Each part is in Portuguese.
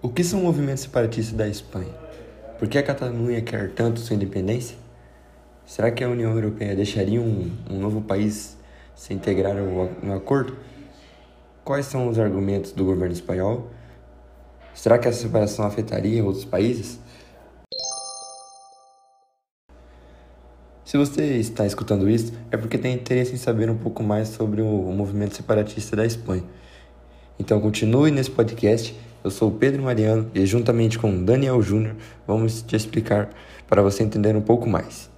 O que são movimentos separatistas da Espanha? Por que a Catalunha quer tanto sua independência? Será que a União Europeia deixaria um, um novo país se integrar no acordo? Quais são os argumentos do governo espanhol? Será que essa separação afetaria outros países? Se você está escutando isso, é porque tem interesse em saber um pouco mais sobre o movimento separatista da Espanha. Então continue nesse podcast. Eu sou o Pedro Mariano e juntamente com Daniel Júnior vamos te explicar para você entender um pouco mais.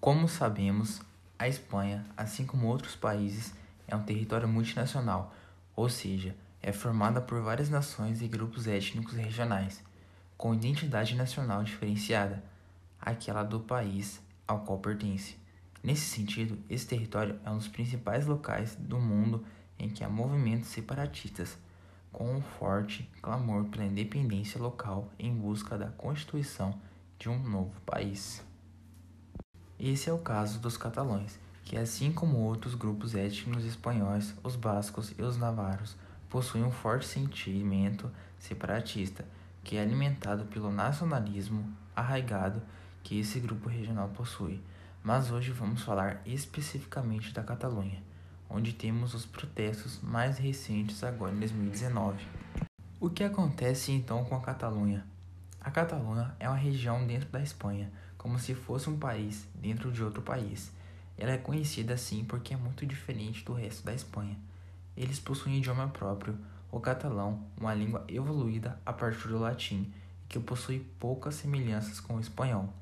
Como sabemos, a Espanha, assim como outros países, é um território multinacional, ou seja, é formada por várias nações e grupos étnicos regionais, com identidade nacional diferenciada, aquela do país ao qual pertence. Nesse sentido, esse território é um dos principais locais do mundo em que há movimentos separatistas, com um forte clamor pela independência local em busca da constituição de um novo país. Esse é o caso dos catalães, que assim como outros grupos étnicos espanhóis, os bascos e os navarros, possuem um forte sentimento separatista, que é alimentado pelo nacionalismo arraigado que esse grupo regional possui. Mas hoje vamos falar especificamente da Catalunha, onde temos os protestos mais recentes agora em 2019. O que acontece então com a Catalunha? A Catalunha é uma região dentro da Espanha, como se fosse um país dentro de outro país. Ela é conhecida assim porque é muito diferente do resto da Espanha. Eles possuem idioma próprio, o catalão, uma língua evoluída a partir do latim, que possui poucas semelhanças com o espanhol,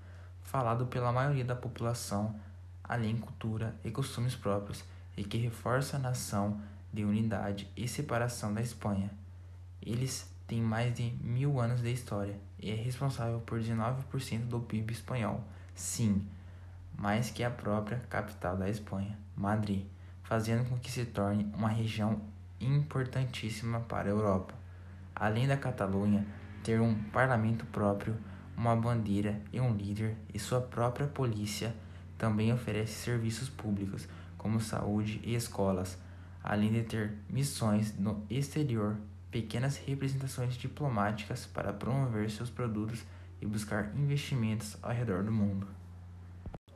falado pela maioria da população, além cultura e costumes próprios, e que reforça a nação de unidade e separação da Espanha. Eles têm mais de mil anos de história e é responsável por 19% do PIB espanhol. Sim, mais que a própria capital da Espanha, Madrid fazendo com que se torne uma região importantíssima para a Europa. Além da Catalunha ter um parlamento próprio, uma bandeira e um líder e sua própria polícia, também oferece serviços públicos como saúde e escolas, além de ter missões no exterior, pequenas representações diplomáticas para promover seus produtos e buscar investimentos ao redor do mundo.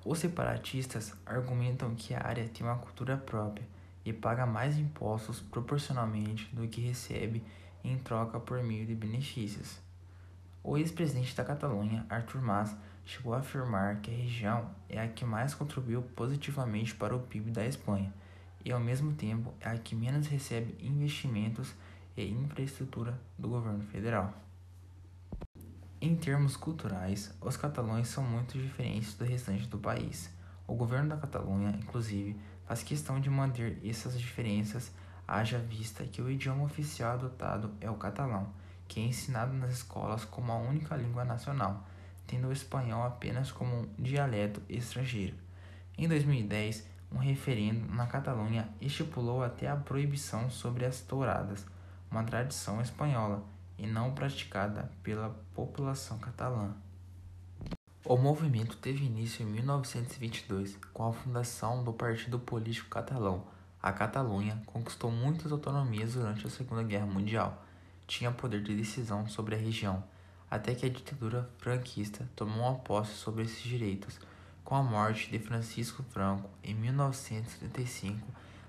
Os separatistas argumentam que a área tem uma cultura própria e paga mais impostos proporcionalmente do que recebe em troca por meio de benefícios. O ex-presidente da Catalunha, Artur Mas, chegou a afirmar que a região é a que mais contribuiu positivamente para o PIB da Espanha e, ao mesmo tempo, é a que menos recebe investimentos e infraestrutura do governo federal. Em termos culturais, os catalães são muito diferentes do restante do país. O governo da Catalunha, inclusive, faz questão de manter essas diferenças, haja vista que o idioma oficial adotado é o catalão, que é ensinado nas escolas como a única língua nacional, tendo o espanhol apenas como um dialeto estrangeiro. Em 2010, um referendo na Catalunha estipulou até a proibição sobre as touradas, uma tradição espanhola e não praticada pela população catalã. O movimento teve início em 1922 com a fundação do partido político catalão. A Catalunha conquistou muitas autonomias durante a Segunda Guerra Mundial. Tinha poder de decisão sobre a região, até que a ditadura franquista tomou a posse sobre esses direitos. Com a morte de Francisco Franco em 1975,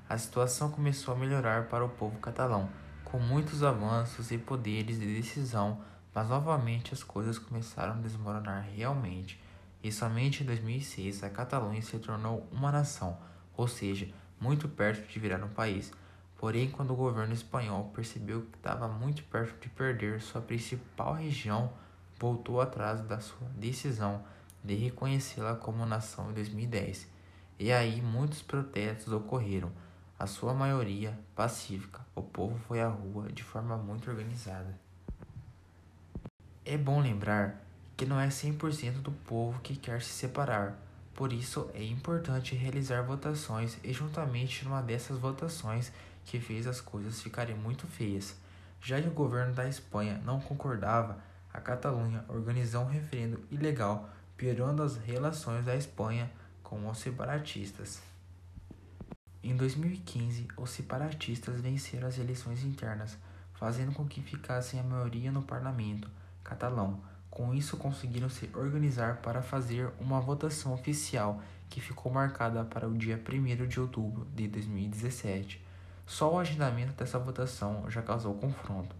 a situação começou a melhorar para o povo catalão com muitos avanços e poderes de decisão, mas novamente as coisas começaram a desmoronar realmente. E somente em 2006 a Catalunha se tornou uma nação, ou seja, muito perto de virar um país. Porém, quando o governo espanhol percebeu que estava muito perto de perder sua principal região, voltou atrás da sua decisão de reconhecê-la como nação em 2010. E aí muitos protestos ocorreram a sua maioria pacífica, o povo foi à rua de forma muito organizada. É bom lembrar que não é 100% do povo que quer se separar, por isso é importante realizar votações e juntamente numa dessas votações que fez as coisas ficarem muito feias. Já que o governo da Espanha não concordava, a Catalunha organizou um referendo ilegal, piorando as relações da Espanha com os separatistas. Em 2015, os separatistas venceram as eleições internas, fazendo com que ficassem a maioria no parlamento catalão. Com isso, conseguiram se organizar para fazer uma votação oficial que ficou marcada para o dia 1 de outubro de 2017. Só o agendamento dessa votação já causou confronto.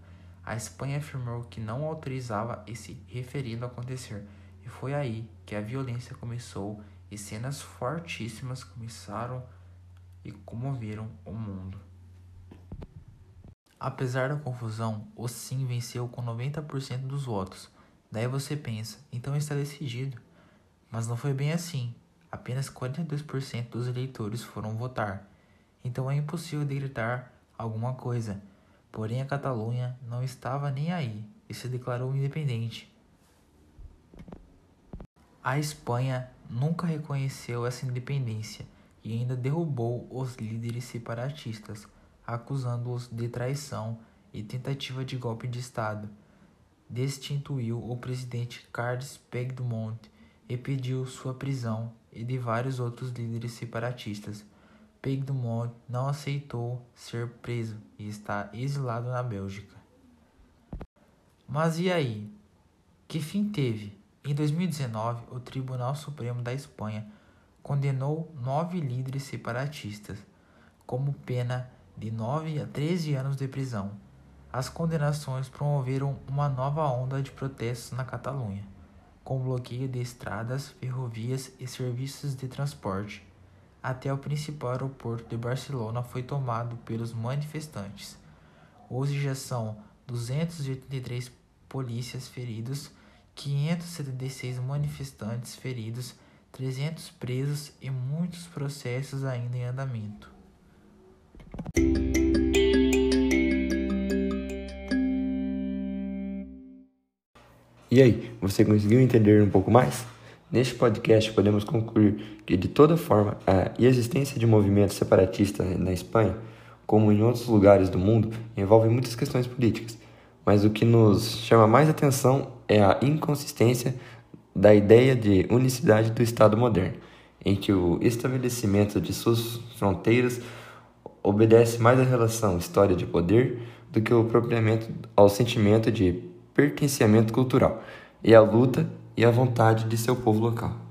A Espanha afirmou que não autorizava esse referido a acontecer, e foi aí que a violência começou e cenas fortíssimas começaram e comoveram o mundo. Apesar da confusão, o sim venceu com 90% dos votos. Daí você pensa, então está decidido. Mas não foi bem assim. Apenas 42% dos eleitores foram votar então é impossível decretar alguma coisa. Porém, a Catalunha não estava nem aí e se declarou independente. A Espanha nunca reconheceu essa independência e ainda derrubou os líderes separatistas, acusando-os de traição e tentativa de golpe de Estado. Destituiu o presidente Carles Puigdemont e pediu sua prisão e de vários outros líderes separatistas. Puigdemont não aceitou ser preso e está exilado na Bélgica. Mas e aí? Que fim teve? Em 2019, o Tribunal Supremo da Espanha condenou nove líderes separatistas como pena de 9 a 13 anos de prisão. As condenações promoveram uma nova onda de protestos na Catalunha, com bloqueio de estradas, ferrovias e serviços de transporte até o principal aeroporto de Barcelona foi tomado pelos manifestantes. Hoje já são 283 polícias feridos, 576 manifestantes feridos, 300 presos e muitos processos ainda em andamento. E aí, você conseguiu entender um pouco mais? Neste podcast, podemos concluir que, de toda forma, a existência de movimentos separatistas na Espanha, como em outros lugares do mundo, envolve muitas questões políticas, mas o que nos chama mais atenção é a inconsistência da ideia de unicidade do Estado moderno, em que o estabelecimento de suas fronteiras obedece mais à relação história de poder do que o propriamente ao sentimento de pertencimento cultural e à luta e a vontade de seu povo local.